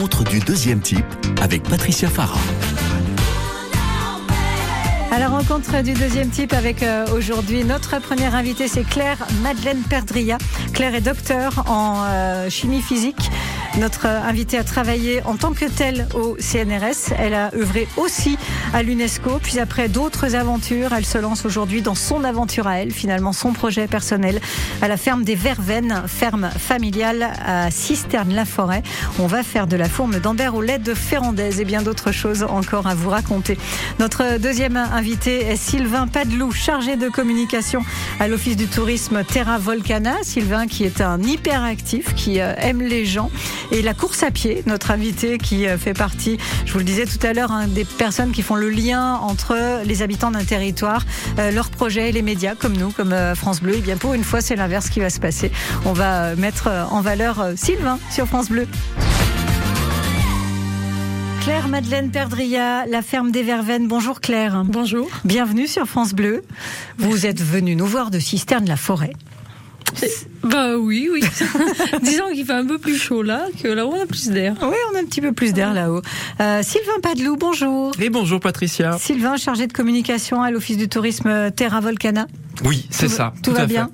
Autre du deuxième type avec Patricia Farah. À la rencontre du deuxième type avec euh, aujourd'hui notre première invitée, c'est Claire Madeleine Perdria. Claire est docteur en euh, chimie physique. Notre invitée a travaillé en tant que telle au CNRS. Elle a œuvré aussi à l'UNESCO. Puis après d'autres aventures, elle se lance aujourd'hui dans son aventure à elle, finalement son projet personnel à la ferme des Verveines, ferme familiale à Cisterne-la-Forêt. On va faire de la fourme d'Ambert au lait de Ferrandaise et bien d'autres choses encore à vous raconter. Notre deuxième invité est Sylvain Padelou, chargé de communication à l'Office du tourisme Terra Volcana. Sylvain qui est un hyperactif, qui euh, aime les gens et la course à pied, notre invité qui euh, fait partie, je vous le disais tout à l'heure, hein, des personnes qui font le lien entre les habitants d'un territoire, euh, leurs projets et les médias comme nous, comme euh, France Bleu. Et bien pour une fois, c'est l'inverse qui va se passer. On va mettre en valeur Sylvain sur France Bleu. Claire Madeleine Perdria, la ferme des Verveines. Bonjour Claire. Bonjour. Bienvenue sur France Bleu. Vous êtes venue nous voir de Cisterne la forêt. Bah oui, oui. Disons qu'il fait un peu plus chaud là, que là-haut on a plus d'air. Oui, on a un petit peu plus d'air là-haut. Euh, Sylvain Padelou, bonjour. Et bonjour Patricia. Sylvain, chargé de communication à l'Office du tourisme Terra Volcana. Oui, c'est ça. Tout, va bien.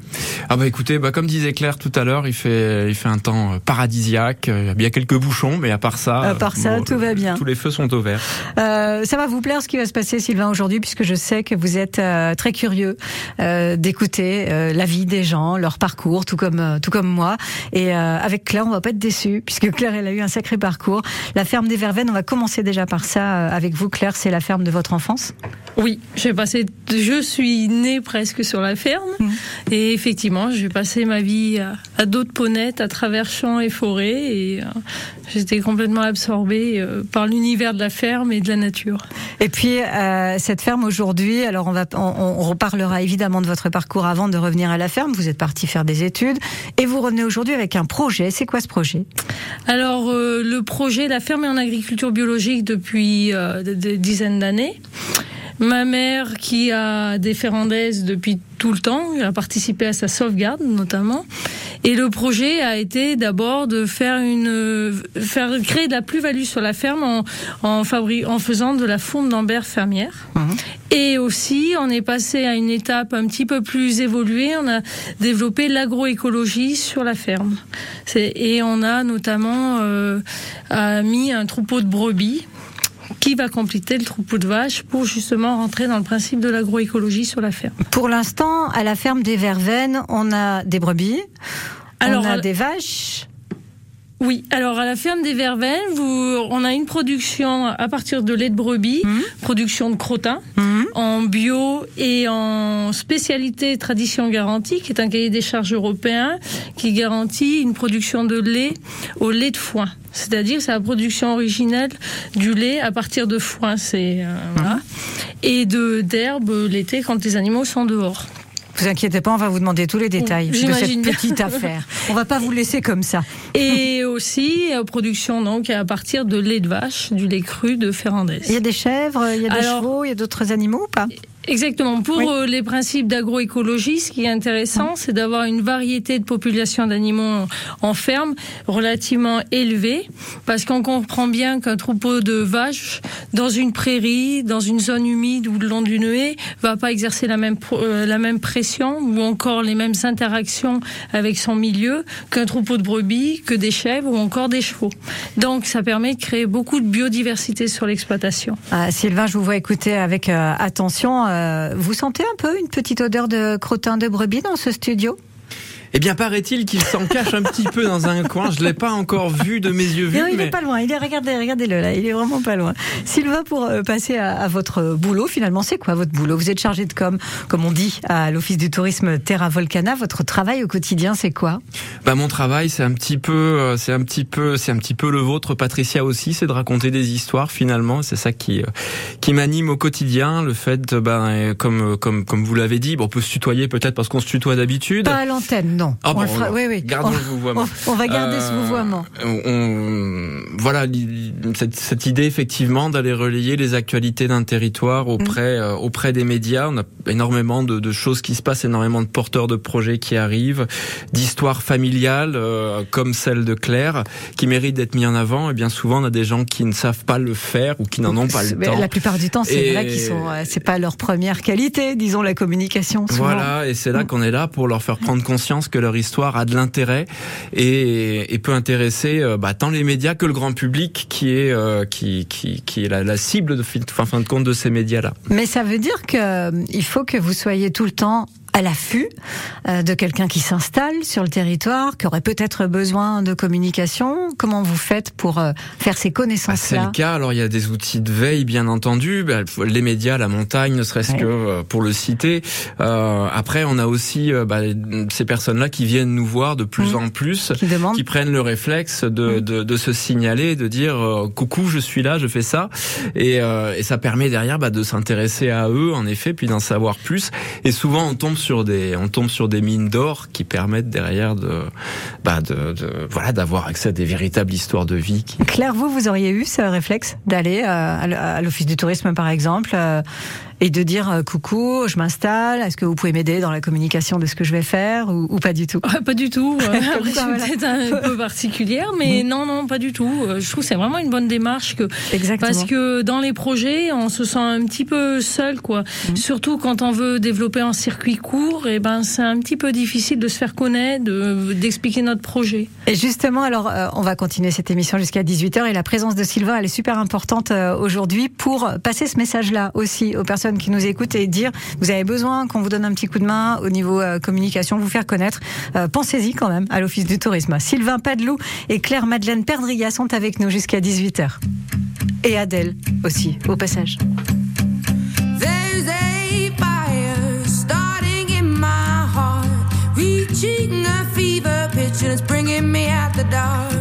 Ah bah écoutez, bah comme disait Claire tout à l'heure, il fait il fait un temps euh, paradisiaque. Il y a quelques bouchons, mais à part ça, à part ça, tout va bien. Tous les feux sont au vert. Euh, ça va vous plaire ce qui va se passer, Sylvain, aujourd'hui, puisque je sais que vous êtes euh, très curieux euh, d'écouter euh, la vie des gens, leur parcours, tout comme euh, tout comme moi. Et avec Claire, on va pas être déçus, puisque Claire, elle a eu un sacré parcours. La ferme des Verveines, on va commencer déjà par ça avec vous, Claire. C'est la ferme de votre enfance? Oui, j'ai passé. Je suis née presque sur la ferme. Mmh. Et effectivement, j'ai passé ma vie à, à dos de ponette, à travers champs et forêts. Et euh, j'étais complètement absorbée euh, par l'univers de la ferme et de la nature. Et puis, euh, cette ferme aujourd'hui, alors on, va, on, on, reparlera évidemment de votre parcours avant de revenir à la ferme. Vous êtes parti faire des études et vous revenez aujourd'hui avec un projet. C'est quoi ce projet? Alors, euh, le projet, la ferme en agriculture biologique depuis des dizaines d'années. Ma mère, qui a des ferrandaises depuis tout le temps, a participé à sa sauvegarde notamment. Et le projet a été d'abord de faire une, faire créer de la plus-value sur la ferme en, en, fabri en faisant de la fourme d'ambert fermière. Mmh. Et aussi, on est passé à une étape un petit peu plus évoluée. On a développé l'agroécologie sur la ferme. Et on a notamment euh, mis un troupeau de brebis qui va compléter le troupeau de vaches pour justement rentrer dans le principe de l'agroécologie sur la ferme. Pour l'instant, à la ferme des Verveines, on a des brebis, Alors, on a des vaches. Oui, alors à la ferme des Verveines, vous, on a une production à partir de lait de brebis, mmh. production de crottin, mmh. en bio et en spécialité tradition garantie, qui est un cahier des charges européen qui garantit une production de lait au lait de foin. C'est-à-dire c'est la production originelle du lait à partir de foin, c'est euh, voilà, et de d'herbe l'été quand les animaux sont dehors. Vous inquiétez pas, on va vous demander tous les détails de cette petite affaire. On va pas vous laisser comme ça. Et aussi euh, production donc à partir de lait de vache, du lait cru de Ferrandez. Il y a des chèvres, il y a des Alors, chevaux, il y a d'autres animaux ou pas? Exactement. Pour oui. les principes d'agroécologie, ce qui est intéressant, c'est d'avoir une variété de populations d'animaux en ferme relativement élevée, parce qu'on comprend bien qu'un troupeau de vaches dans une prairie, dans une zone humide ou le long d'une haie, va pas exercer la même euh, la même pression ou encore les mêmes interactions avec son milieu qu'un troupeau de brebis, que des chèvres ou encore des chevaux. Donc, ça permet de créer beaucoup de biodiversité sur l'exploitation. Ah, Sylvain, je vous vois écouter avec euh, attention. Euh, vous sentez un peu une petite odeur de crottin de brebis dans ce studio? Eh bien, paraît-il qu'il s'en cache un petit peu dans un coin. Je l'ai pas encore vu de mes yeux vus. Non, il mais... est pas loin. Il est regardez, regardez-le là. Il est vraiment pas loin. Sylvain, pour euh, passer à, à, votre boulot, finalement, c'est quoi votre boulot? Vous êtes chargé de com, comme on dit, à l'office du tourisme Terra Volcana. Votre travail au quotidien, c'est quoi? Bah, mon travail, c'est un petit peu, euh, c'est un petit peu, c'est un petit peu le vôtre, Patricia aussi, c'est de raconter des histoires. Finalement, c'est ça qui euh, qui m'anime au quotidien. Le fait, ben, comme comme comme vous l'avez dit, bon, on peut se tutoyer peut-être parce qu'on se tutoie d'habitude. Pas à l'antenne, non. Ah, on bon, le fera, on, oui, oui. Gardons on, le vouvoiement. On, on va garder euh, ce vouvoiement. On, voilà, cette, cette idée effectivement d'aller relayer les actualités d'un territoire auprès mmh. euh, auprès des médias. On a énormément de, de, choses qui se passent, énormément de porteurs de projets qui arrivent, d'histoires familiales comme celle de Claire, qui méritent d'être mis en avant. Et bien souvent, on a des gens qui ne savent pas le faire ou qui n'en ont pas le temps. La plupart du temps, c'est vrai qu'ils sont, c'est pas leur première qualité, disons la communication. Souvent. Voilà, et c'est là mm. qu'on est là pour leur faire prendre conscience que leur histoire a de l'intérêt et, peut intéresser bah, tant les médias que le grand public qui est est la, cible de fin, fin de compte de ces médias-là. Mais ça veut dire qu'il euh, faut que vous soyez tout le temps à l'affût euh, de quelqu'un qui s'installe sur le territoire, qui aurait peut-être besoin de communication. Comment vous faites pour euh, faire ces connaissances-là C'est le cas. Alors il y a des outils de veille, bien entendu, bah, les médias, la montagne, ne serait-ce que euh, pour le citer. Euh, après, on a aussi bah, ces personnes-là qui viennent nous voir de plus mmh. en plus, qui, qui, prennent le réflexe de, mmh. de, de, se signaler, de dire coucou, je suis là, je fais ça, et, et ça permet derrière bah, de s'intéresser à eux, en effet, puis d'en savoir plus. Et souvent, on tombe sur des, on tombe sur des mines d'or qui permettent derrière de, bah de, voilà, d'avoir accès à des véritables histoires de vie. Claire, vous, vous auriez eu ce réflexe d'aller euh, à l'office du tourisme, par exemple, euh, et de dire euh, coucou, je m'installe, est-ce que vous pouvez m'aider dans la communication de ce que je vais faire ou, ou pas du tout? Pas du tout. je suis peut-être un peu particulière, mais non, non, pas du tout. Je trouve que c'est vraiment une bonne démarche que Exactement. parce que dans les projets, on se sent un petit peu seul, quoi. Mm. Surtout quand on veut développer un circuit court, et eh ben c'est un petit peu difficile de se faire connaître, d'expliquer notre projet. Et justement, alors euh, on va continuer cette émission jusqu'à 18h et la présence de Sylvain, elle est super importante euh, aujourd'hui pour passer ce message-là aussi aux personnes qui nous écoutent et dire vous avez besoin qu'on vous donne un petit coup de main au niveau euh, communication, vous faire connaître. Euh, pensez-y quand même à l'Office du tourisme. Sylvain Padelou et Claire-Madeleine Perdria sont avec nous jusqu'à 18h. Et Adèle aussi, au passage. bringing me out the dark.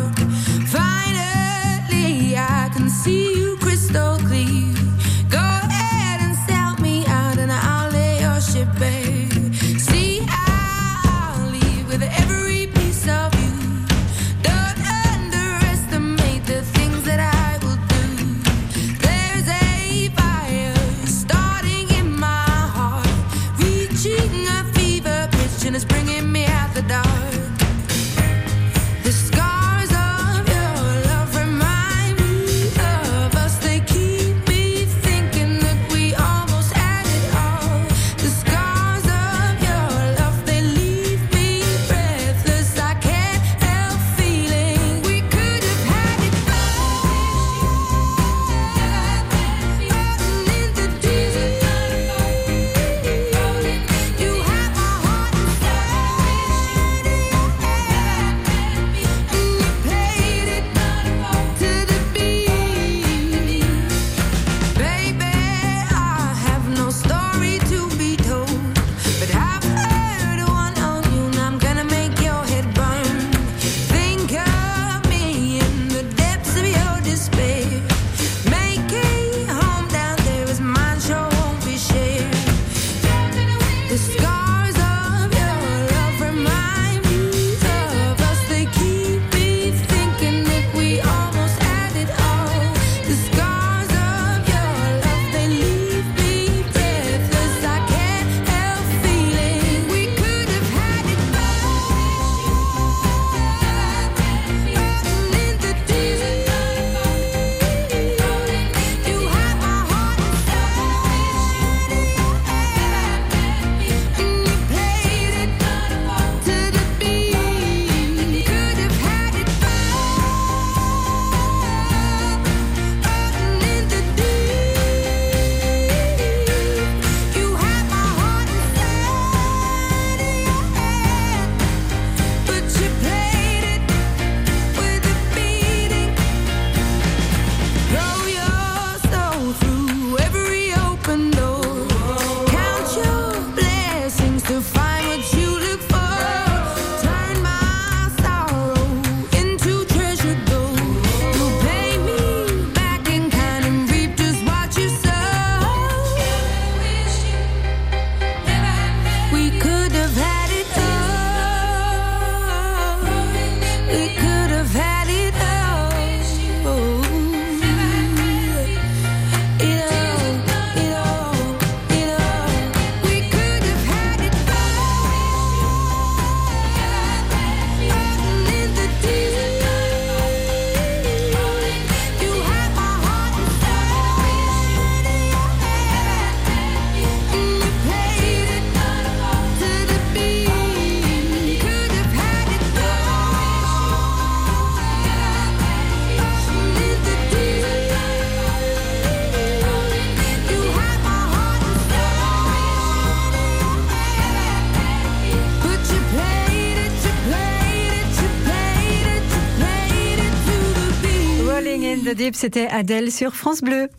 Deep, c'était Adèle sur France Bleu.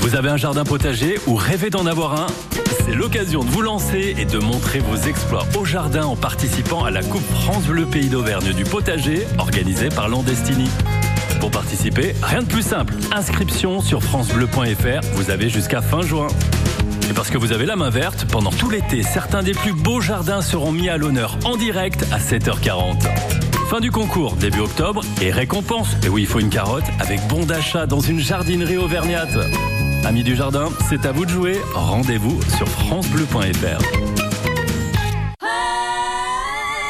Vous avez un jardin potager ou rêvez d'en avoir un? C'est l'occasion de vous lancer et de montrer vos exploits au jardin en participant à la Coupe France Bleu Pays d'Auvergne du potager organisée par Landestini. Pour participer, rien de plus simple. Inscription sur francebleu.fr, vous avez jusqu'à fin juin. Et parce que vous avez la main verte, pendant tout l'été, certains des plus beaux jardins seront mis à l'honneur en direct à 7h40. Fin du concours, début octobre, et récompense, et oui, il faut une carotte, avec bon d'achat dans une jardinerie auvergnate. Amis du jardin, c'est à vous de jouer. Rendez-vous sur francebleu.fr.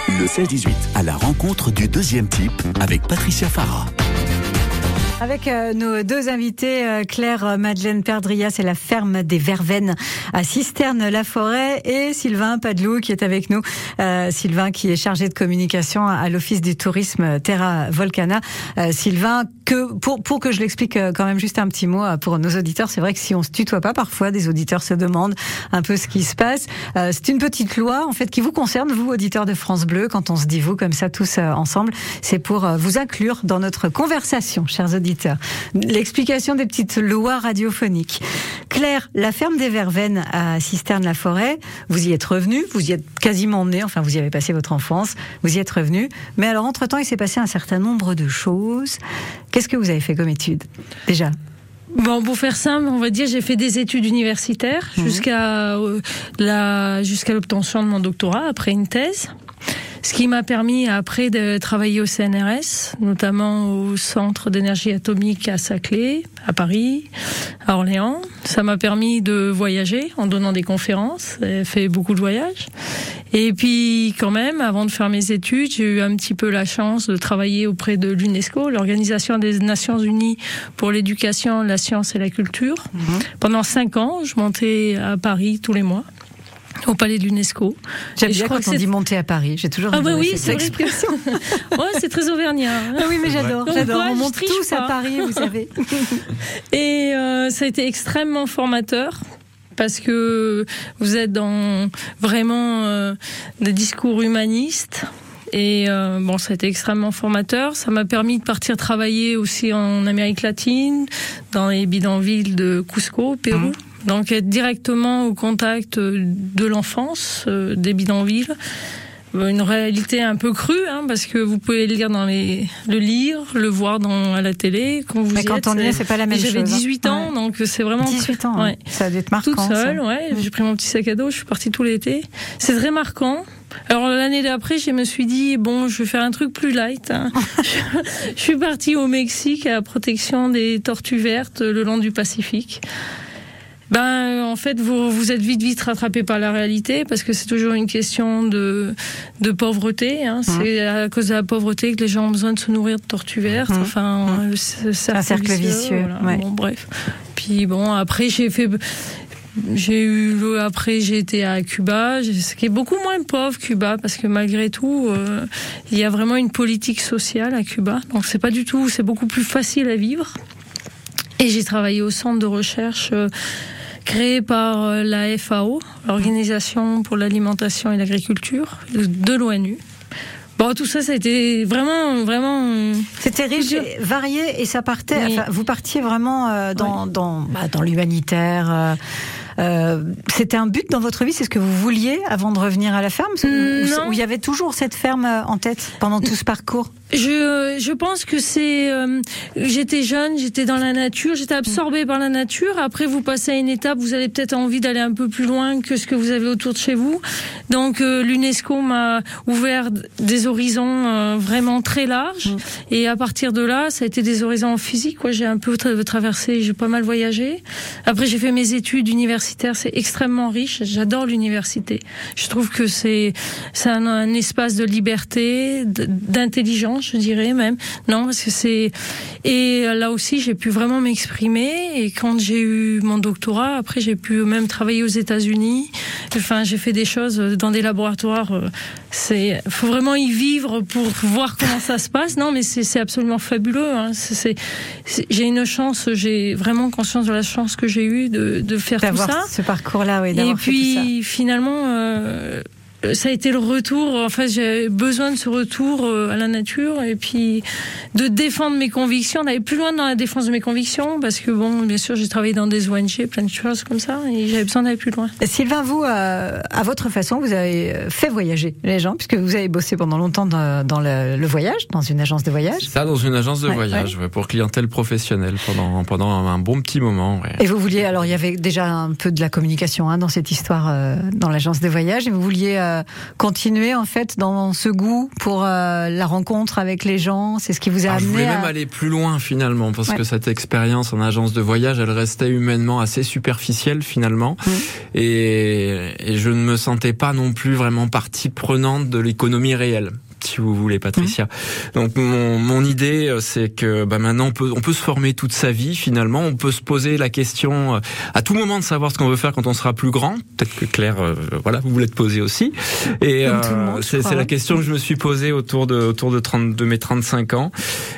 Le 16-18 à la rencontre du deuxième type avec Patricia Farah. Avec euh, nos deux invités, euh, Claire euh, Madeleine Perdria, c'est la ferme des Verveines à Cisterne-la-Forêt, et Sylvain Padelou qui est avec nous. Sylvain qui est chargé de communication à l'Office du tourisme Terra Volcana. Sylvain, que pour, pour que je l'explique quand même juste un petit mot pour nos auditeurs, c'est vrai que si on se tutoie pas, parfois des auditeurs se demandent un peu ce qui se passe. c'est une petite loi en fait qui vous concerne, vous auditeurs de France Bleu, quand on se dit vous comme ça tous ensemble, c'est pour vous inclure dans notre conversation, chers auditeurs L'explication des petites lois radiophoniques. Claire, la ferme des Verveines à Cisterne-la-Forêt, vous y êtes revenu, vous y êtes quasiment né, enfin vous y avez passé votre enfance, vous y êtes revenu. Mais alors, entre-temps, il s'est passé un certain nombre de choses. Qu'est-ce que vous avez fait comme études, déjà? Bon, pour faire simple, on va dire, j'ai fait des études universitaires mhm. jusqu'à euh, la jusqu'à l'obtention de mon doctorat après une thèse. Ce qui m'a permis après de travailler au CNRS, notamment au Centre d'énergie atomique à Saclay, à Paris, à Orléans. Ça m'a permis de voyager en donnant des conférences, j'ai fait beaucoup de voyages. Et puis quand même, avant de faire mes études, j'ai eu un petit peu la chance de travailler auprès de l'UNESCO, l'Organisation des Nations Unies pour l'éducation, la science et la culture. Mhm. Pendant cinq ans, je montais à Paris tous les mois au palais de l'UNESCO. J'aime bien quand on dit monter à Paris. J'ai toujours ah bah oui, cette expression. ouais, c'est très auvergnat. Hein. Ah oui, mais j'adore. J'adore. on monte tous à Paris, vous savez. Et euh, ça a été extrêmement formateur parce que vous êtes dans vraiment euh, des discours humanistes. Et euh, bon, ça a été extrêmement formateur. Ça m'a permis de partir travailler aussi en Amérique latine, dans les bidonvilles de Cusco, au Pérou. Mmh. Donc être directement au contact de l'enfance, euh, des bidonvilles. Euh, une réalité un peu crue, hein, parce que vous pouvez le lire dans les, le lire, le voir dans à la télé. Quand vous Mais quand on y est, c'est pas la même chose. J'avais 18 ans, donc c'est vraiment 18 ans. Ouais. Ça doit être marquant. Toute seule, ouais. J'ai pris mon petit sac à dos, je suis partie tout l'été. C'est très marquant. Alors l'année d'après, je me suis dit bon, je vais faire un truc plus light. Hein. je suis partie au Mexique à la protection des tortues vertes le long du Pacifique. Ben, en fait, vous, vous êtes vite, vite rattrapé par la réalité parce que c'est toujours une question de, de pauvreté. Hein. Mmh. C'est à cause de la pauvreté que les gens ont besoin de se nourrir de tortues vertes. Mmh. Enfin, mmh. c'est un cercle vicieux. Bon, bref. Puis bon, après, j'ai fait. J'ai eu après j'ai été à Cuba, ce qui est beaucoup moins pauvre Cuba parce que malgré tout euh, il y a vraiment une politique sociale à Cuba donc c'est pas du tout c'est beaucoup plus facile à vivre et j'ai travaillé au centre de recherche euh, créé par euh, la FAO, l'Organisation pour l'alimentation et l'agriculture de l'ONU. Bon, tout ça, ça a été vraiment, vraiment. C'était riche, varié, et ça partait. Enfin, vous partiez vraiment euh, dans, dans, bah, dans l'humanitaire. Euh, c'était un but dans votre vie C'est ce que vous vouliez avant de revenir à la ferme? Ou il y avait toujours cette ferme en tête pendant tout ce parcours? Je, je pense que c'est. Euh, j'étais jeune, j'étais dans la nature, j'étais absorbée par la nature. Après, vous passez à une étape, vous avez peut-être envie d'aller un peu plus loin que ce que vous avez autour de chez vous. Donc, euh, l'UNESCO m'a ouvert des horizons euh, vraiment très larges. Mm. Et à partir de là, ça a été des horizons physiques. J'ai un peu traversé, j'ai pas mal voyagé. Après, j'ai fait mes études universitaires. C'est extrêmement riche. J'adore l'université. Je trouve que c'est c'est un, un espace de liberté, d'intelligence je dirais même. Non, parce que c'est et là aussi j'ai pu vraiment m'exprimer. Et quand j'ai eu mon doctorat, après j'ai pu même travailler aux États-Unis. Enfin, j'ai fait des choses dans des laboratoires. Euh, c'est faut vraiment y vivre pour voir comment ça se passe. Non, mais c'est absolument fabuleux. Hein. C'est j'ai une chance. J'ai vraiment conscience de la chance que j'ai eue de, de faire tout ça. Ce parcours-là, oui. Et puis finalement. Euh, ça a été le retour. Enfin, j'ai besoin de ce retour euh, à la nature et puis de défendre mes convictions, d'aller plus loin dans la défense de mes convictions, parce que bon, bien sûr, j'ai travaillé dans des ONG, plein de choses comme ça, et j'avais besoin d'aller plus loin. Sylvain, vous, euh, à votre façon, vous avez fait voyager les gens, puisque vous avez bossé pendant longtemps dans, le, voyage, dans une agence de voyage. Ça, dans une agence de voyage, pour clientèle professionnelle pendant pendant un bon petit moment. Et vous vouliez, alors il y avait déjà un peu de la communication hein, dans cette histoire euh, dans l'agence de voyage, et vous vouliez euh, continuer en fait dans ce goût pour la rencontre avec les gens. C'est ce qui vous a amené. Je voulais même aller plus loin finalement, parce que cette expérience en agence de voyage, elle restait humainement assez superficielle finalement, mm. et, et je ne me sentais pas non plus vraiment partie prenante de l'économie réelle si vous voulez, Patricia. Mmh. Donc mon, mon idée, euh, c'est que bah, maintenant on peut on peut se former toute sa vie finalement. On peut se poser la question euh, à tout moment de savoir ce qu'on veut faire quand on sera plus grand. Peut-être que Claire, euh, voilà, vous voulez te poser aussi. Et c'est la question que je me suis posée autour de autour de 30 de mes 35 ans.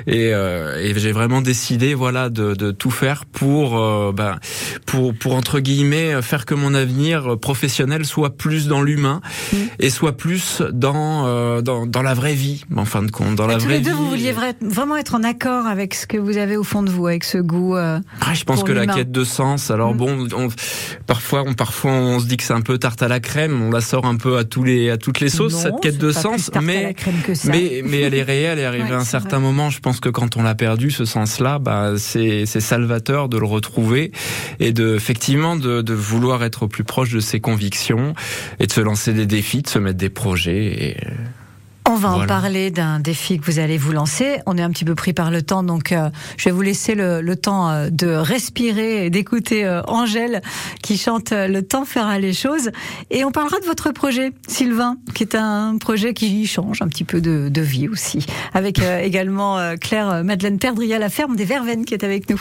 Et, et j'ai vraiment décidé, voilà, de, de tout faire pour bah, pour pour entre guillemets faire que mon avenir professionnel soit plus dans l'humain mmh. et soit plus dans dans dans la vraie vie, en fin de compte. Dans la tous les deux, vous vouliez vraiment être en accord avec ce que vous avez au fond de vous, avec ce goût. Euh, ah, je pense que la quête de sens. Alors mm. bon, on, parfois, on, parfois, on se dit que c'est un peu tarte à la crème. On la sort un peu à tous les, à toutes les sauces cette quête de sens, mais mais mais elle est réelle. Elle est arrivée à un certain moment. Je pense que quand on l'a perdu, ce sens-là, bah c'est c'est salvateur de le retrouver et de effectivement de, de vouloir être au plus proche de ses convictions et de se lancer des défis, de se mettre des projets. Et... On va en parler d'un défi que vous allez vous lancer. On est un petit peu pris par le temps, donc euh, je vais vous laisser le, temps euh, de respirer et d'écouter euh, Angèle qui chante Le temps fera les choses. Et on parlera de votre projet, Sylvain, qui est un projet qui change un petit peu de, de vie aussi. Avec également Claire Madeleine Perdria, la ferme des Verveines, qui est avec nous.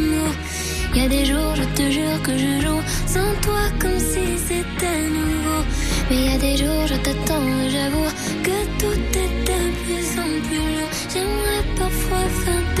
y a des jours, je te jure que je joue sans toi comme si c'était nouveau. Mais il y a des jours, je t'attends et j'avoue que tout est de plus en plus lourd. J'aimerais parfois faire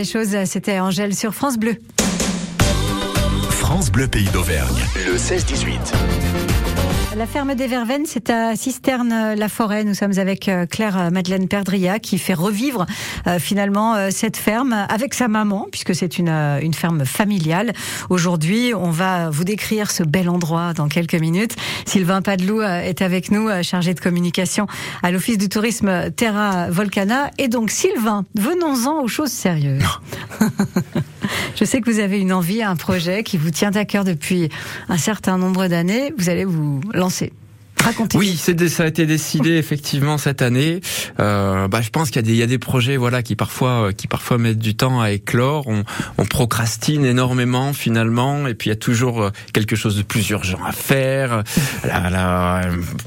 les choses. C'était Angèle sur France Bleu. France Bleu Pays d'Auvergne, le 16-18. La ferme des Verveines, c'est à Cisterne-la-Forêt. Nous sommes avec euh, Claire euh, Madeleine Perdria qui fait revivre euh, finalement cette ferme avec sa maman, puisque c'est une, une ferme familiale. Aujourd'hui, on va vous décrire ce bel endroit dans quelques minutes. Sylvain Padelou est avec nous, chargé de communication à l'Office du tourisme Terra Volcana. Et donc, Sylvain, venons-en aux choses sérieuses. Je sais que vous avez une envie, un projet qui vous tient à cœur depuis un certain nombre d'années. Vous allez vous lancer. Racontez. Oui, c'est ça a été décidé effectivement cette année. Euh, bah, je pense qu'il y a des il y a des projets voilà qui parfois euh, qui parfois mettent du temps à éclore. On, on procrastine énormément finalement, et puis il y a toujours euh, quelque chose de plus urgent à faire. La, la,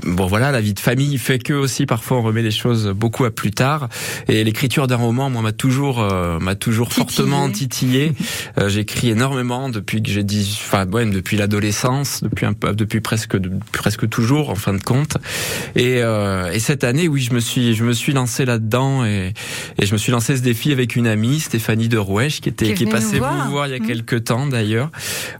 bon voilà, la vie de famille fait que aussi parfois on remet les choses beaucoup à plus tard. Et l'écriture d'un roman, moi, m'a toujours euh, m'a toujours Titillé. fortement titillé. Euh, J'écris énormément depuis que j'ai dit, enfin ouais, depuis l'adolescence, depuis un peu, depuis presque de- presque toujours fin de compte. Et, euh, et cette année, oui, je me suis, je me suis lancé là-dedans et, et je me suis lancé ce défi avec une amie, Stéphanie de Rouèche, qui était, Qui qui est venue passée nous voir. vous voir il y a Mhm. quelques temps d'ailleurs.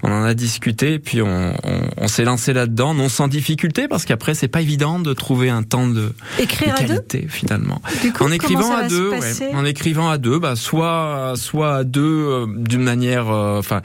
On en a discuté et puis on, on, on s'est lancé là-dedans, non sans difficulté, parce qu'après c'est pas évident de trouver un temps de, de Écrire à deux qualité finalement. Du coup, En écrivant à deux, ouais. en écrivant à deux, bah soit soit à deux euh, d'une manière, euh, enfin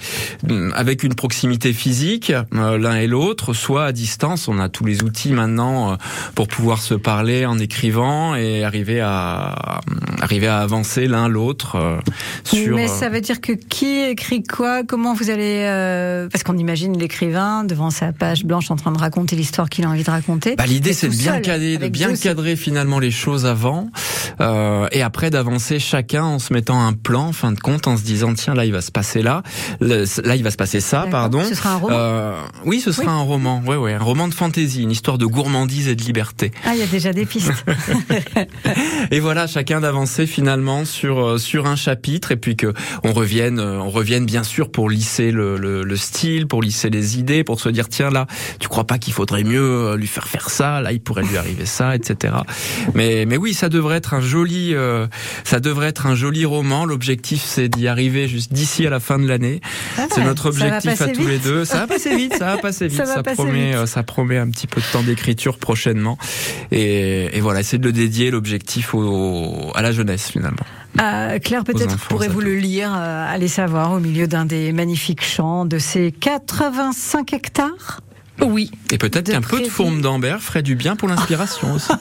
euh, avec une proximité physique euh, l'un et l'autre, soit à distance. On a tous les outils maintenant euh, pour pouvoir se parler en écrivant et arriver à arriver à avancer l'un l'autre euh, sur. Mais euh, ça veut dire que qui écrit quoi Comment vous allez euh, Parce qu'on imagine l'écrivain devant sa page blanche en train de raconter l'histoire qu'il a envie de raconter. Bah, l'idée c'est de bien cadrer, de bien cadrer finalement les choses avant, euh, et après d'avancer chacun en se mettant un plan, en fin de compte, en se disant tiens là il va se passer là, là il va se passer ça, pardon. Ce sera un roman. Euh, oui, ce sera Oui. un roman, ouais ouais, un roman de fantaisie, une histoire de gourmandise et de liberté. Ah, il y a déjà des pistes. Et voilà, chacun d'avancer finalement sur euh, sur un chapitre et puis que on revienne euh, on revienne bien sûr pour lisser le, le, le style, pour lisser les idées, pour se dire tiens là, tu crois pas qu'il faudrait mieux euh, lui faire faire ça, là il pourrait lui arriver ça, etc. Mais mais oui, ça devrait être un joli euh, ça devrait être un joli roman. L'objectif c'est d'y arriver juste d'ici à la fin de l'année. c'est Ah, notre objectif à tous les deux. Ça va passer vite, ça va passer vite. Ça va Ça, passer promet vite. ça promet un petit peu de temps d'écriture prochainement. Et, et voilà, c'est de le dédier l'objectif au, à la jeunesse finalement. Euh, Claire, peut-être pourrez-vous le lire, euh, allez savoir, au milieu d'un des magnifiques champs de ces 85 hectares. Oui. Et peut-être qu'un peu de fourme d'Ambert ferait du bien pour l'inspiration aussi.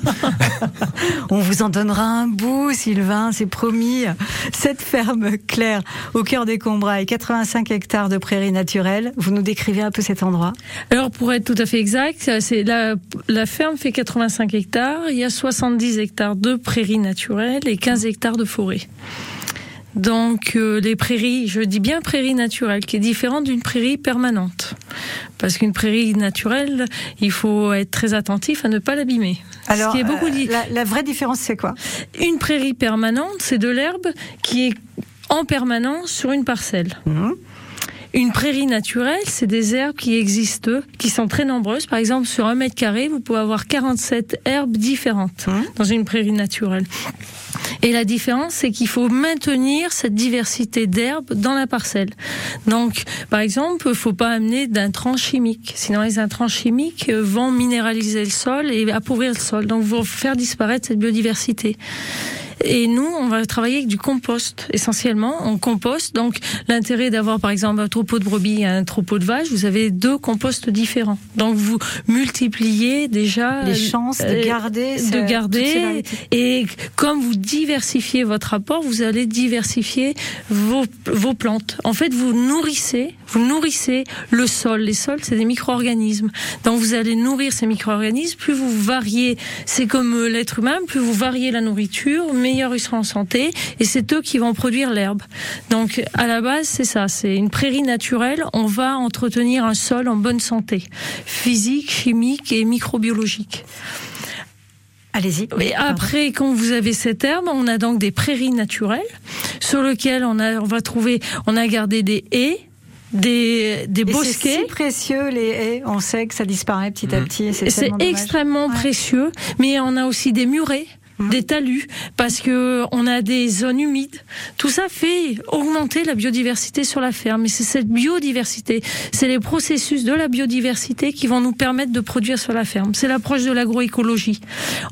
On vous en donnera un bout, Sylvain, c'est promis. Cette ferme Claire, au cœur des Combrailles, 85 hectares de prairies naturelles. Vous nous décrivez un peu cet endroit? Alors pour être tout à fait exact, c'est la, la ferme fait 85 hectares, il y a 70 hectares de prairies naturelles et 15 hectares de forêt. Donc euh, les prairies, je dis bien prairie naturelle, qui est différente d'une prairie permanente. Parce qu'une prairie naturelle, il faut être très attentif à ne pas l'abîmer. Ce qui est beaucoup euh, dit. la, la vraie différence, c'est quoi? Une prairie permanente, c'est de l'herbe qui est en permanence sur une parcelle. Mhm. Une prairie naturelle, c'est des herbes qui existent, qui sont très nombreuses. Par exemple, sur un mètre carré, vous pouvez avoir 47 herbes différentes Mhm. dans une prairie naturelle. Et la différence, c'est qu'il faut maintenir cette diversité d'herbes dans la parcelle. Donc, par exemple, il ne faut pas amener d'intrants chimiques. Sinon, les intrants chimiques euh, vont minéraliser le sol et appauvrir le sol. Donc, vont faire disparaître cette biodiversité. Et nous, on va travailler avec du compost essentiellement. On composte. Donc, l'intérêt d'avoir, par exemple, un troupeau de brebis et un troupeau de vaches, vous avez deux composts différents. Donc, vous multipliez déjà Les chances de euh, garder de garder et comme vous diversifiez votre apport, vous allez diversifier vos, vos plantes. En fait, vous nourrissez, vous nourrissez le sol. Les sols, c'est des micro-organismes. Donc, vous allez nourrir ces micro-organismes. Plus vous variez, c'est comme euh, l'être humain, plus vous variez la nourriture, meilleur ils seront en santé. Et c'est eux qui vont produire l'herbe. Donc, à la base, c'est ça. C'est une prairie naturelle. On va entretenir un sol en bonne santé, physique, chimique et microbiologique. Allez-y. Mais après, quand vous avez cette herbe, on a donc des prairies naturelles sur lesquelles on, a, on va trouver, on a gardé des haies, des, des Et c'est bosquets. si précieux les haies. On sait que ça disparaît petit à Mhm. petit. et C'est extrêmement Ouais. précieux, mais on a aussi des murets. Mmh. des talus, parce que on a des zones humides. Tout ça fait augmenter la biodiversité sur la ferme. Et c'est cette biodiversité, c'est les processus de la biodiversité qui vont nous permettre de produire sur la ferme. C'est l'approche de l'agroécologie.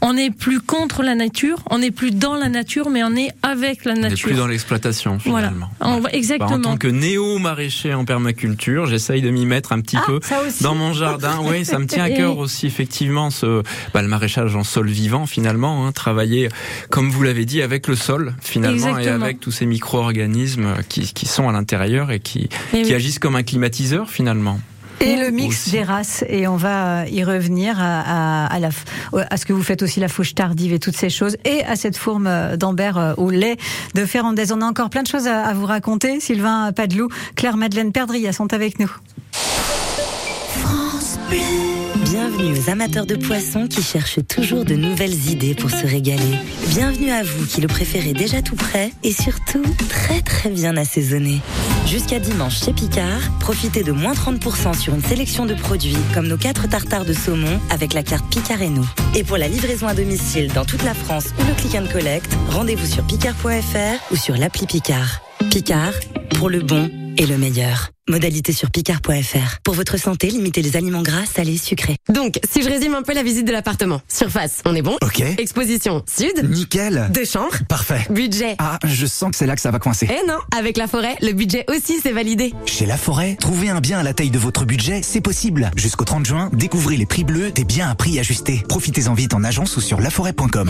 On n'est plus contre la nature, on n'est plus dans la nature, mais on est avec la nature. On n'est plus dans l'exploitation finalement. Voilà. Exactement. Bah, en tant que néo-maraîcher en permaculture, j'essaye de m'y mettre un petit ah, peu dans mon jardin. Oui, ça me tient à cœur aussi effectivement ce bah, le maraîchage en sol vivant finalement. Hein, travailler, comme vous l'avez dit, avec le sol finalement et avec tous ces micro-organismes qui, qui, sont à l'intérieur et qui, qui agissent comme un climatiseur finalement. Et le mix des races, et on va euh, y revenir à, à, la, à, ce que vous faites aussi, la fauche tardive et toutes ces choses, et à cette fourme euh, d'Ambert euh, au lait de Ferrandez. On a encore plein de choses à, à vous raconter. Sylvain Padelou, Claire-Madeleine Perdria sont avec nous. France Bienvenue aux amateurs de poissons qui cherchent toujours de nouvelles idées pour se régaler. Bienvenue à vous qui le préférez déjà tout prêt et surtout très très bien assaisonné. Jusqu'à dimanche chez Picard, profitez de moins 30% sur une sélection de produits comme nos 4 tartares de saumon avec la carte Picard et nous. Et pour la livraison à domicile dans toute la France ou le click and collect, rendez-vous sur picard.fr ou sur l'appli Picard. Picard, pour le bon et le meilleur. Modalité sur picard.fr. Pour votre santé, limitez les aliments gras, salés, sucrés. Donc, si je résume un peu la visite de l'appartement. Surface, on est bon Ok. Exposition, sud. Nickel. Deux chambres. Parfait. Budget. Ah, je sens que c'est là que ça va coincer. Eh non, avec la forêt, le budget aussi c'est validé. Chez La Forêt, trouver un bien à la taille de votre budget, c'est possible. Jusqu'au 30 juin, découvrez les prix bleus des biens à prix ajusté. Profitez-en vite en agence ou sur laforêt.com.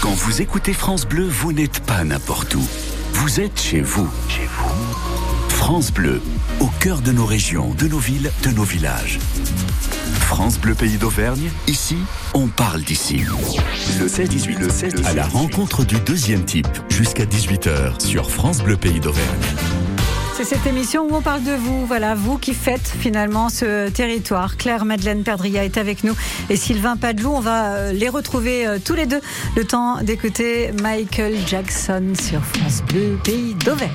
Quand vous écoutez France Bleu, vous n'êtes pas n'importe où. Vous êtes chez vous. Chez vous. France Bleu, au cœur de nos régions, de nos villes, de nos villages. France Bleu Pays d'Auvergne, ici, on parle d'ici. Le 16-18, le 16 à la rencontre du deuxième type, jusqu'à 18h sur France Bleu Pays d'Auvergne. C'est cette émission où on parle de vous, voilà, vous qui faites finalement ce territoire. Claire Madeleine Perdria est avec nous et Sylvain Padelou. On va euh, les retrouver euh, tous les deux. Le temps d'écouter Michael Jackson sur France Bleu, pays d'Auvergne.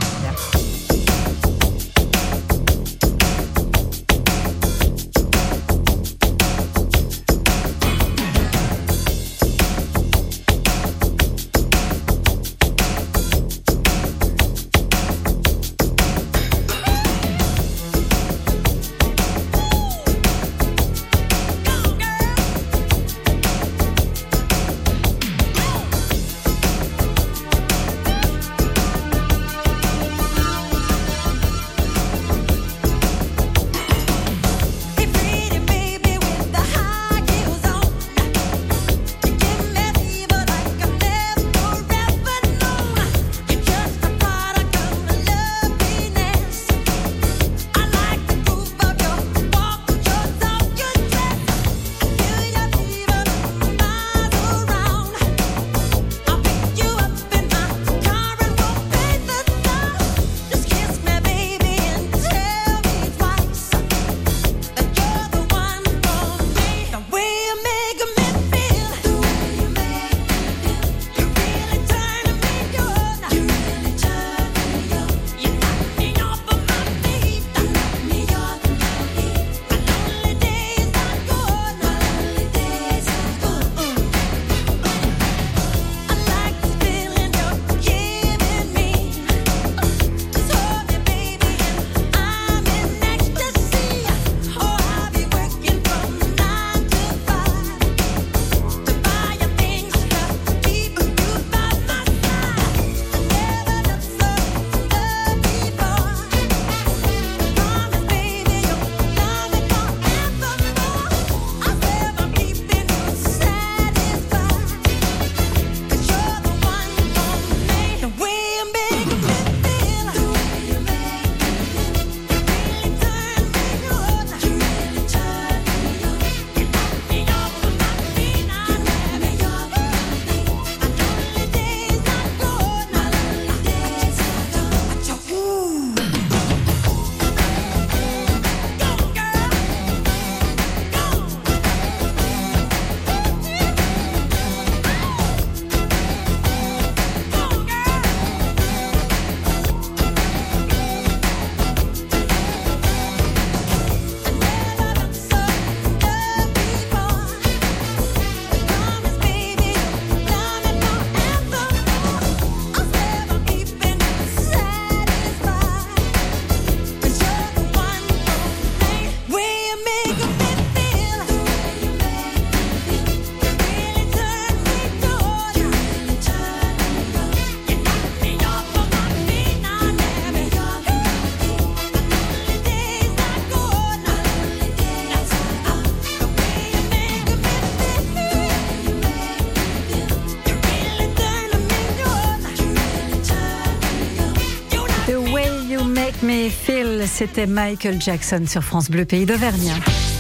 C'était Michael Jackson sur France Bleu Pays d'Auvergne.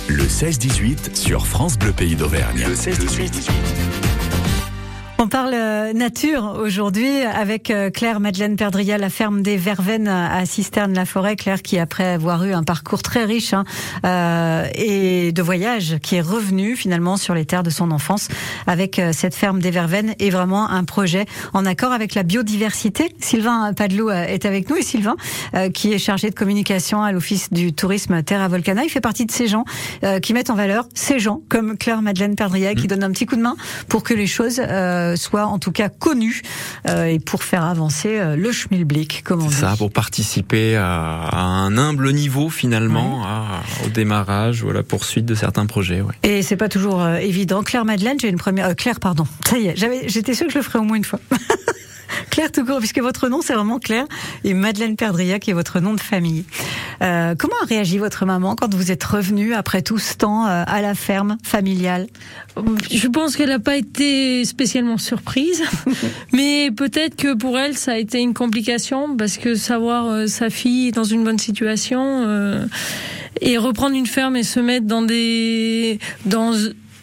Le 16-18 sur France Bleu Pays d'Auvergne. Le 16-18. On parle euh, nature aujourd'hui avec euh, Claire Madeleine Perdria, la ferme des Verveines à Cisterne-la-Forêt. Claire qui, après avoir eu un parcours très riche hein, euh, et de voyage, qui est revenue finalement sur les terres de son enfance avec euh, cette ferme des Verveines et vraiment un projet en accord avec la biodiversité. Sylvain Padelou est avec nous et Sylvain, euh, qui est chargé de communication à l'Office du tourisme Terra Volcana, il fait partie de ces gens qui mettent en valeur ces gens comme Claire Madeleine Perdria qui mmh. donne un petit coup de main pour que les choses soit en tout cas connu euh, et pour faire avancer euh, le schmilblick, comme on dit. Ça, pour participer à, un humble niveau finalement au démarrage ou à la poursuite de certains projets. Ouais. Et c'est pas toujours euh, évident. Claire Madeleine, j'ai une première. Claire, pardon. Ça y est, j'étais sûre que je le ferais au moins une fois. Claire tout court, puisque votre nom c'est vraiment Claire et Madeleine Perdria qui est votre nom de famille. Euh, comment a réagi votre maman quand vous êtes revenue après tout ce temps euh, à la ferme familiale? Je pense qu'elle n'a pas été spécialement surprise, mais peut-être que pour elle ça a été une complication parce que savoir euh, sa fille dans une bonne situation euh, et reprendre une ferme et se mettre dans des dans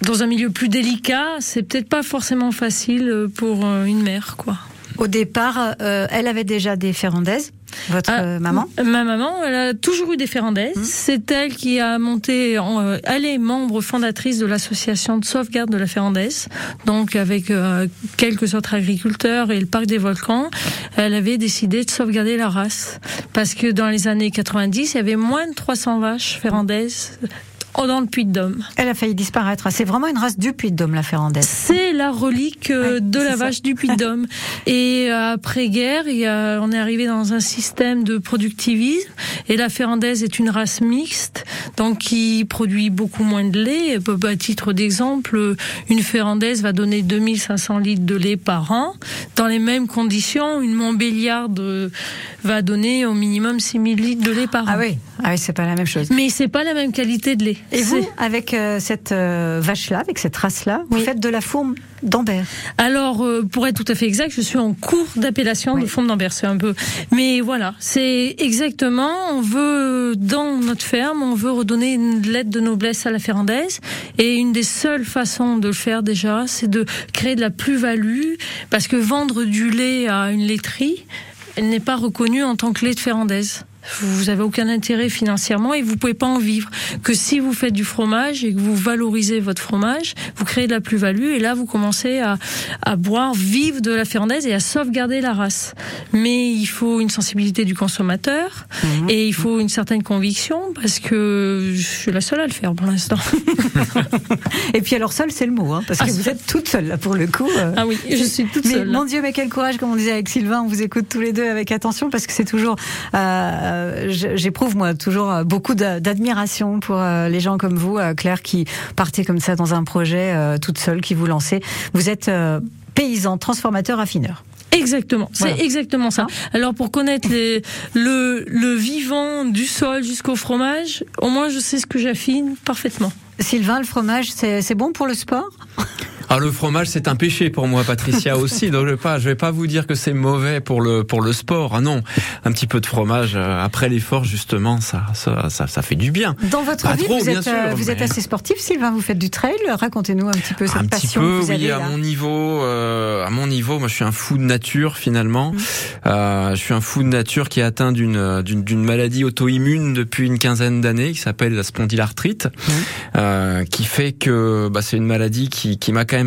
dans un milieu plus délicat, c'est peut-être pas forcément facile pour une mère, quoi. Au départ, euh, elle avait déjà des ferrandaises. Votre ah, euh, maman Ma maman, elle a toujours eu des ferrandaises. Hum. C'est elle qui a monté, euh, elle est membre fondatrice de l'association de sauvegarde de la ferrandaise. Donc avec quelques autres agriculteurs et le parc des volcans, elle avait décidé de sauvegarder la race. Parce que dans les années 90, il y avait moins de 300 vaches ferrandaises Oh, dans le Puy-de-Dôme. Elle a failli disparaître. C'est vraiment une race du Puy-de-Dôme, la Ferrandaise. C'est la relique euh, de la vache du Puy-de-Dôme. Et euh, après-guerre, on est arrivé dans un système de productivisme. Et la Ferrandaise est une race mixte, donc qui produit beaucoup moins de lait. À titre d'exemple, une Ferrandaise va donner 2500 litres de lait par an. Dans les mêmes conditions, une Montbéliarde va donner au minimum 6000 litres de lait par ah an. Oui, ah oui c'est pas la même chose. Mais c'est pas la même qualité de lait. Et vous, avec euh, cette euh, vache-là, avec cette race-là, vous faites de la fourme d'Ambert Alors, euh, pour être tout à fait exact, je suis en cours d'appellation de fourme d'Ambert. C'est un peu, mais voilà, c'est exactement. On veut dans notre ferme, on veut redonner une lettre de noblesse à la ferrandaise, et une des seules façons de le faire déjà, c'est de créer de la plus-value, parce que vendre du lait à une laiterie, elle n'est pas reconnue en tant que lait de ferrandaise vous avez aucun intérêt financièrement et vous pouvez pas en vivre. Que si vous faites du fromage et que vous valorisez votre fromage, vous créez de la plus-value et là vous commencez à, à boire, vivre de la ferrandaise et à sauvegarder la race. Mais il faut une sensibilité du consommateur mhm. et il faut une certaine conviction parce que je suis la seule à le faire pour l'instant. et puis alors seule c'est le mot, hein, parce que ah, vous êtes toute seule là pour le coup. Euh. Ah oui, je suis toute seule. Mon Dieu, mais quel courage comme on disait avec Sylvain, on vous écoute tous les deux avec attention parce que c'est toujours euh, euh, j'éprouve moi toujours euh, beaucoup d'admiration pour euh, les gens comme vous, Claire, qui partez comme ça dans un projet toute seule, qui vous lancez. Vous êtes paysan, transformateur, affineur. Exactement, c'est exactement ça. Hein Alors pour connaître les, le, le vivant du sol jusqu'au fromage, au moins je sais ce que j'affine parfaitement. Sylvain, le fromage, c'est bon pour le sport? Ah, le fromage, c'est un péché pour moi, Patricia aussi. Donc, je vais pas, je vais pas vous dire que c'est mauvais pour le pour le sport. Ah non, un petit peu de fromage euh, après l'effort, justement, ça, ça, ça, fait du bien. Dans votre vie, vous, êtes, euh, vous êtes assez sportif, Sylvain. Vous faites du trail. Racontez-nous un petit peu cette un passion. Un petit peu, oui. à mon niveau, euh, à mon niveau, moi, je suis un fou de nature finalement. Mmh. Euh, je suis un fou de nature qui est atteint d'une d'une maladie auto-immune depuis une quinzaine d'années, qui s'appelle la spondylarthrite, mmh. euh, qui fait que bah, c'est une maladie qui qui m'a quand même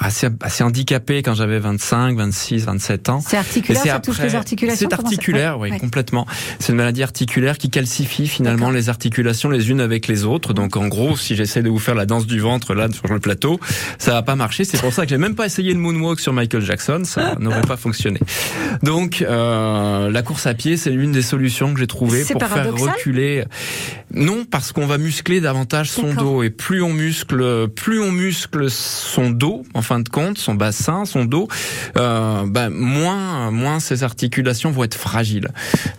assez, assez handicapé quand j'avais 25, 26, 27 ans. C'est articulaire, ça touche les articulations C'est articulaire, oui, complètement. C'est une maladie articulaire qui calcifie finalement les articulations les unes avec les autres. Donc en gros, si j'essaie de vous faire la danse du ventre là sur le plateau, ça va pas marcher. C'est pour ça que j'ai même pas essayé le moonwalk sur Michael Jackson, ça n'aurait pas fonctionné. Donc euh, la course à pied, c'est l'une des solutions que j'ai trouvées pour faire reculer. Non, parce qu'on va muscler davantage son dos et plus on muscle, plus on muscle son son dos, en fin de compte, son bassin, son dos, euh, bah, moins, moins ses articulations vont être fragiles.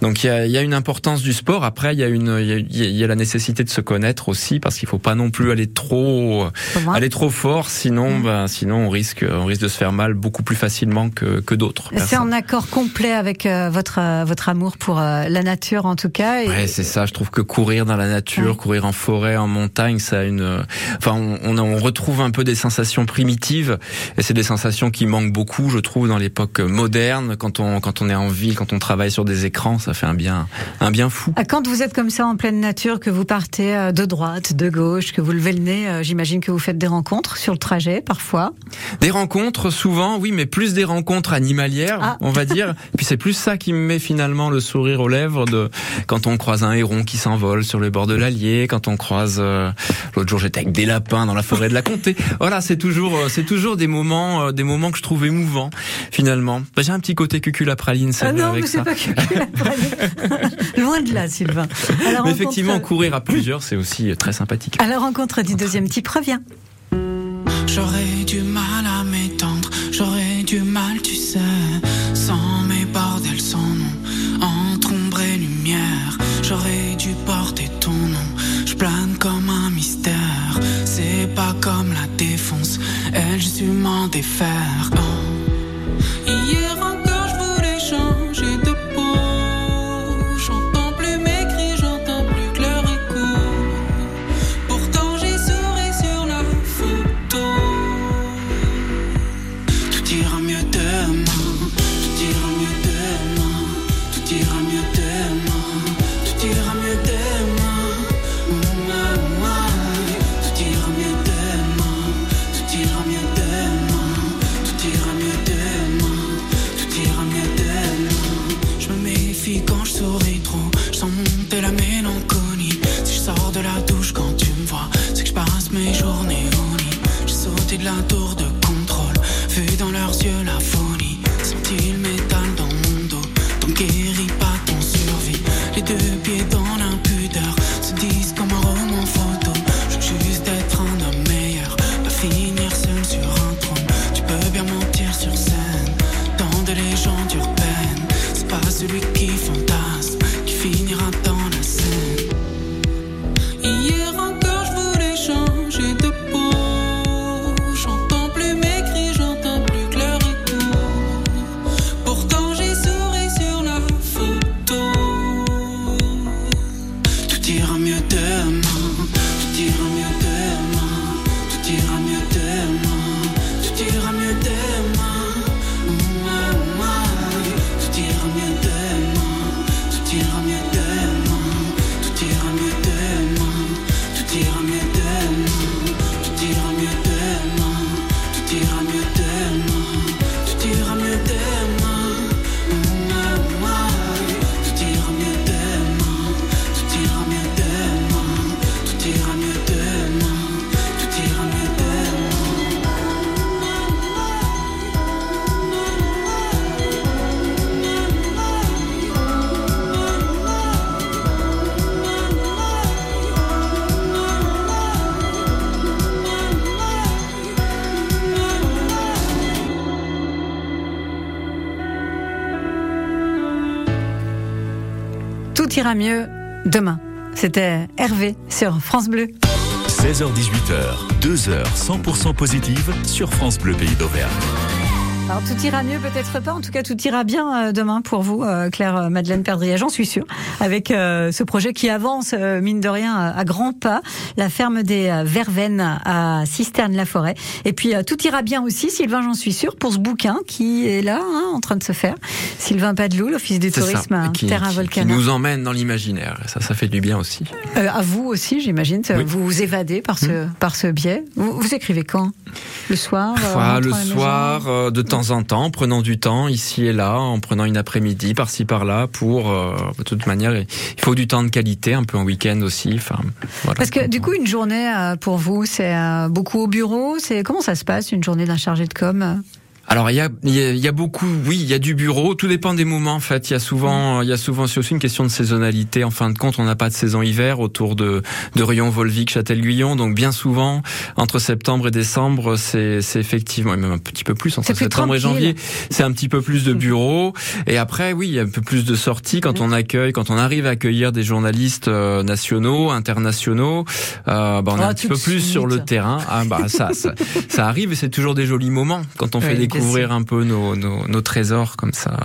Donc il y a, y a, une importance du sport. Après, il y a une, il y, y a, la nécessité de se connaître aussi parce qu'il faut pas non plus aller trop, aller trop fort, sinon, mmh. bah, sinon on risque, on risque de se faire mal beaucoup plus facilement que, que d'autres. C'est en accord complet avec euh, votre euh, votre amour pour la nature en tout cas. Et... Ouais, c'est ça. Je trouve que courir dans la nature, ouais. courir en forêt, en montagne, ça a une, enfin, on, on, on retrouve un peu des sensations primitives et c'est des sensations qui manquent beaucoup, je trouve, dans l'époque moderne. Quand on quand on est en ville, quand on travaille sur des écrans, ça fait un bien un bien fou. Quand vous êtes comme ça en pleine nature, que vous partez de droite, de gauche, que vous levez le nez, j'imagine que vous faites des rencontres sur le trajet parfois. Des rencontres souvent, oui, mais plus des rencontres animalières, ah. on va dire. Puis c'est plus ça qui me met finalement le sourire aux lèvres de quand on croise un héron qui s'envole sur le bord de l'Allier, quand on croise euh, l'autre jour j'étais avec des lapins dans la forêt de la Comté. Voilà, c'est toujours euh, c'est toujours des moments euh, des moments que je trouve émouvants finalement. Bah, J'ai un petit côté cuculapraline ah non, avec mais c'est pas cuculapraline. Loin de là, Sylvain. Alors, mais effectivement, courir à plusieurs, c'est aussi très sympathique. À la rencontre du deuxième type revient. J'aurais du mal à m'étendre, j'aurais du mal, tu sais, sans mes bordels, sans nom, entre ombre et lumière. J'aurais dû porter ton nom, je plane comme un mystère. C'est pas comme m'en défaire. Hier encore, je voulais changer de peau. J'entends plus mes cris, j'entends plus que leur écho. Pourtant, j'ai souri sur la photo. Tout ira mieux demain, tout ira tout ira mieux demain. C'était Hervé sur France Bleu. 16h-18h, 2 heures 100% positives sur France Bleu Pays d'Auvergne. Alors tout ira mieux, peut-être pas. En tout cas, tout ira bien euh, demain pour vous, euh, Claire euh, Madeleine Perdria, j'en suis sûre, avec ce projet qui avance, mine de rien, à, grands pas. La ferme des Verveines à Cisterne-la-Forêt. Et puis tout ira bien aussi, Sylvain, j'en suis sûre, pour ce bouquin qui est là, hein, en train de se faire. Sylvain Padelou, l'Office du ça, tourisme à qui, Terra qui- qui nous emmène dans l'imaginaire. Ça, ça fait du bien aussi. Euh, à vous aussi, j'imagine. Oui. Vous vous évadez par ce, par ce biais. Vous, vous écrivez quand? Le soir euh, en Parfois, le soir, de temps en temps, en prenant du temps ici et là, en prenant une après-midi par-ci par-là pour, euh, de toute manière, il faut du temps de qualité, un peu en week-end aussi. Parce que du coup, une journée euh, pour vous, c'est euh, beaucoup au bureau? C'est comment ça se passe une journée d'un chargé de com Alors il y a, y a- y a beaucoup, oui, il y a du bureau. Tout dépend des moments en fait. Il y a souvent, il y a souvent c'est aussi une question de saisonnalité. En fin de compte, on n'a pas de saison hiver autour de de Rion, Volvic, Châtel-Guyon. Donc bien souvent, entre septembre et décembre, c'est c'est effectivement et même un petit peu plus entre septembre et janvier, c'est un petit peu plus de bureau. Et après, oui, il y a un peu plus de sorties quand on accueille, quand on arrive à accueillir des journalistes euh, nationaux, internationaux. Euh, bah, on est Oh, un petit peu plus sur le terrain. Ah bah ça, ça, ça arrive et c'est toujours des jolis moments quand on fait bien découvrir un peu nos, nos, nos trésors comme ça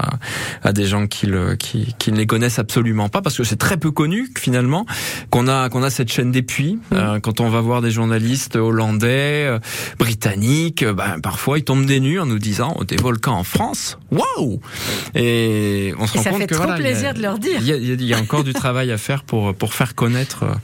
à des gens qui, le, qui, qui ne les connaissent absolument pas parce que c'est très peu connu finalement qu'on a qu'on a cette chaîne des puits. Mm. Euh, quand on va voir des journalistes hollandais, euh, britanniques, euh, ben, parfois ils tombent des nues en nous disant oh, des volcans en France, waouh Et on se Et rend ça compte fait que trop voilà, il y a- plaisir de leur dire. il y, y y a encore du travail à faire pour pour faire connaître euh,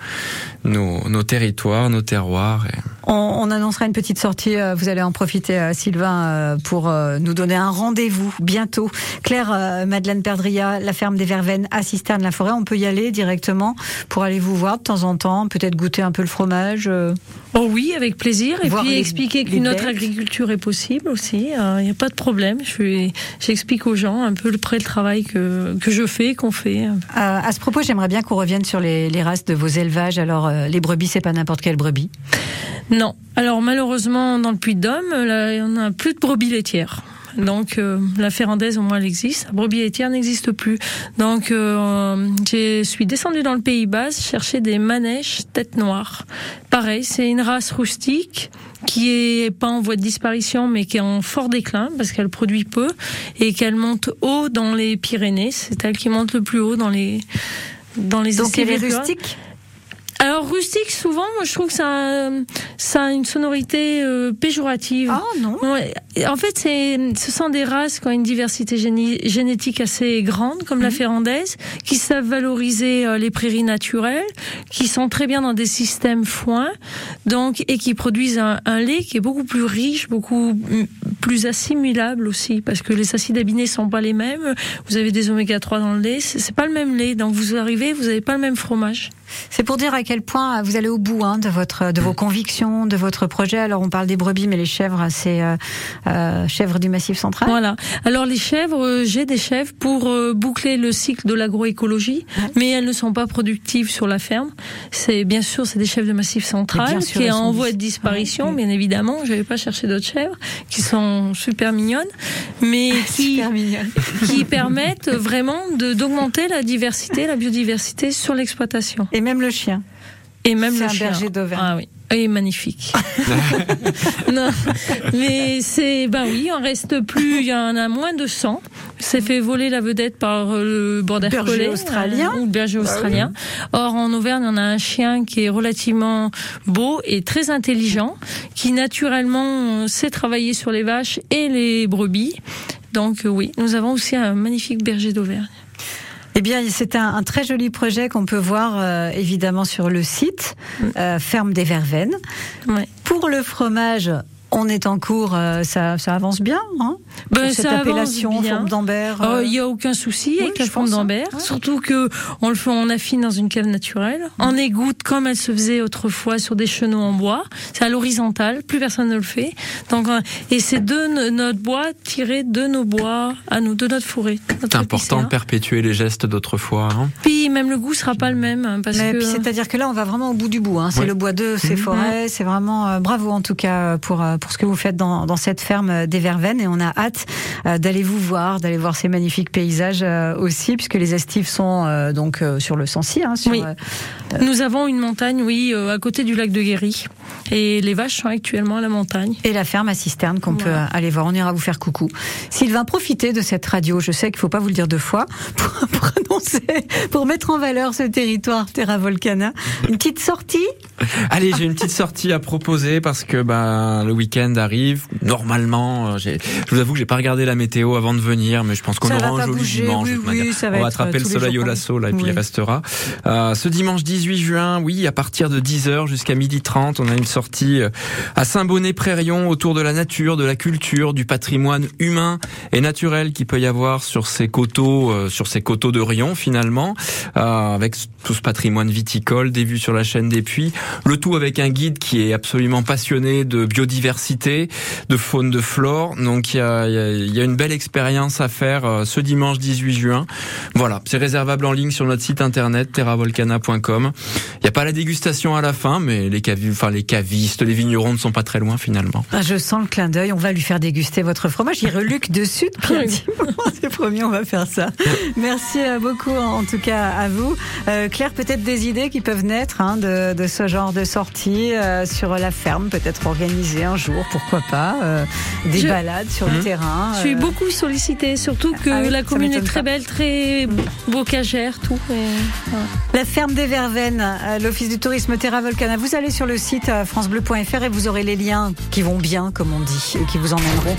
nos, nos territoires, nos terroirs. Et... On, on annoncera une petite sortie. euh, Vous allez en profiter, Sylvain, euh, pour euh, nous donner un rendez-vous bientôt. Claire, euh, Madeleine Perdria, la ferme des Verveines à Cisterne-la-Forêt. On peut y aller directement pour aller vous voir de temps en temps, peut-être goûter un peu le fromage. euh. Oh oui, avec plaisir. Et puis les- expliquer qu'une autre agriculture est possible aussi. Il n'y a pas de problème. Je J'explique aux gens un peu le près le travail que, que je fais, qu'on fait. Euh, à ce propos, j'aimerais bien qu'on revienne sur les, les races de vos élevages. Alors, euh, les brebis, c'est pas n'importe quelle brebis? Non. Alors malheureusement, dans le Puy-de-Dôme, là, on n'a plus de brebis laitières. Donc euh, la ferrandaise au moins elle existe, la brebis laitière n'existe plus. Donc euh, je suis descendue dans le Pays Bas chercher des manèches tête noire. Pareil, c'est une race rustique qui est pas en voie de disparition mais qui est en fort déclin parce qu'elle produit peu et qu'elle monte haut dans les Pyrénées. C'est elle qui monte le plus haut dans les dans les Donc, elle est estivales. rustique? Alors rustique, souvent, moi, je trouve que ça, a- ça a une sonorité euh, péjorative. Ah non Ouais. En fait, c'est, ce sont des races qui ont une diversité génétique assez grande, comme la Mhm. ferrandaise, qui savent valoriser euh, les prairies naturelles, qui sont très bien dans des systèmes foin, donc et qui produisent un, un lait qui est beaucoup plus riche, beaucoup plus assimilable aussi, parce que les acides aminés sont pas les mêmes. Vous avez des oméga 3 dans le lait, c'est c'est pas le même lait, donc vous arrivez, vous avez pas le même fromage. C'est pour dire à quel point vous allez au bout hein, de votre, de vos convictions, de votre projet. Alors, on parle des brebis, mais les chèvres, c'est euh, euh, chèvres du Massif Central. Voilà. Alors les chèvres, euh, j'ai des chèvres pour boucler le cycle de l'agroécologie, mais elles ne sont pas productives sur la ferme. C'est bien sûr, c'est des chèvres de massif central sûr, qui est en voie de dis- disparition, Ouais. bien évidemment. Je vais pas chercher d'autres chèvres qui sont super mignonnes, mais qui qui permettent vraiment d'augmenter la diversité, la biodiversité sur l'exploitation. Et même le chien. Et même C'est le un chien. berger d'Auvergne. Ah oui. Et magnifique. non, mais c'est ben oui, on reste plus, il y en a moins de 100. C'est fait voler la vedette par euh, le border Berger collie, australien. euh, ou le berger australien. Or en Auvergne, on a un chien qui est relativement beau et très intelligent, qui naturellement euh, sait travailler sur les vaches et les brebis. Donc oui, nous avons aussi un magnifique berger d'Auvergne. Eh bien, c'est un, un très joli projet qu'on peut voir euh, évidemment sur le site euh, Ferme des Verveines. Ouais. Pour le fromage, on est en cours, euh, ça, ça avance bien. Hein Ben, cette ça appellation, bien. forme d'Ambert. Oh, euh, Il y a aucun souci avec je la forme pense, hein. d'Ambert, Ouais. surtout que on le fait, on affine dans une cave naturelle. On égoutte comme elle se faisait autrefois sur des chenaux en bois. C'est à l'horizontale, plus personne ne le fait. Donc euh, et c'est de no- notre bois tiré de nos bois à nous, de notre forêt. C'est important de perpétuer les gestes d'autrefois. hein. Puis même le goût sera pas le même hein, parce Mais que c'est-à-dire que là, on va vraiment au bout du bout. Hein. C'est Ouais. le bois d'œuf, c'est forêt. C'est vraiment euh, bravo en tout cas pour euh, pour ce que vous faites dans, dans cette ferme euh, des Verveines. Et on a hâte euh, d'aller vous voir, d'aller voir ces magnifiques paysages euh, aussi, puisque les estives sont euh, donc euh, sur le Sancy. Hein, sur, Oui. euh, nous avons une montagne, oui, euh, à côté du lac de Guéry, et les vaches sont actuellement à la montagne. et la ferme à Cisterne qu'on peut aller voir. On ira vous faire coucou. Sylvain, profitez de cette radio. Je sais qu'il faut pas vous le dire deux fois pour, annoncer, pour mettre en valeur ce territoire Terra Volcana. Une petite sortie? Allez, j'ai une petite sortie à proposer parce que bah, le week-end arrive. Normalement, euh, je vous avoue que j'ai pas regardé la météo avant de venir, mais je pense qu'on aura un joli dimanche. oui, oui, On va attraper euh, le soleil au lasso là, et puis il restera. Euh, ce dimanche 18 juin, oui, à partir de 10h jusqu'à 12h30, on a une sortie euh, à Saint-Bonnet-Prérion autour de la nature, de la culture, du patrimoine humain et naturel qu'il peut y avoir sur ces coteaux, euh, sur ces coteaux de Rion finalement, euh, avec tout ce patrimoine viticole, des vues sur la chaîne des puits, le tout avec un guide qui est absolument passionné de biodiversité biodiversité, de faune, de flore. Donc il y a, il y a- il y a une belle expérience à faire euh, ce dimanche 18 juin. Voilà, c'est réservable en ligne sur notre site internet terravolcana.com. Il n'y a pas la dégustation à la fin, mais les, cavi- enfin, les cavistes, les vignerons ne sont pas très loin finalement. Ah, je sens le clin d'œil. On va lui faire déguster votre fromage. Il reluque dessus depuis un petit moment. C'est promis, on va faire ça. Merci euh, beaucoup, en tout cas, à vous. Euh, Claire, peut-être des idées qui peuvent naître hein, de, de ce genre de sortie euh, sur la ferme, peut-être organiser un jour, pourquoi pas, euh, des Je- balades sur le Mmh. terrain. Je suis euh, beaucoup sollicitée, surtout que Ah oui, la commune est très pas. belle, très bocagère, tout. et. La ferme des Verveines, euh, l'Office du tourisme Terra Volcana. Vous allez sur le site francebleu.fr et vous aurez les liens qui vont bien, comme on dit, et qui vous emmèneront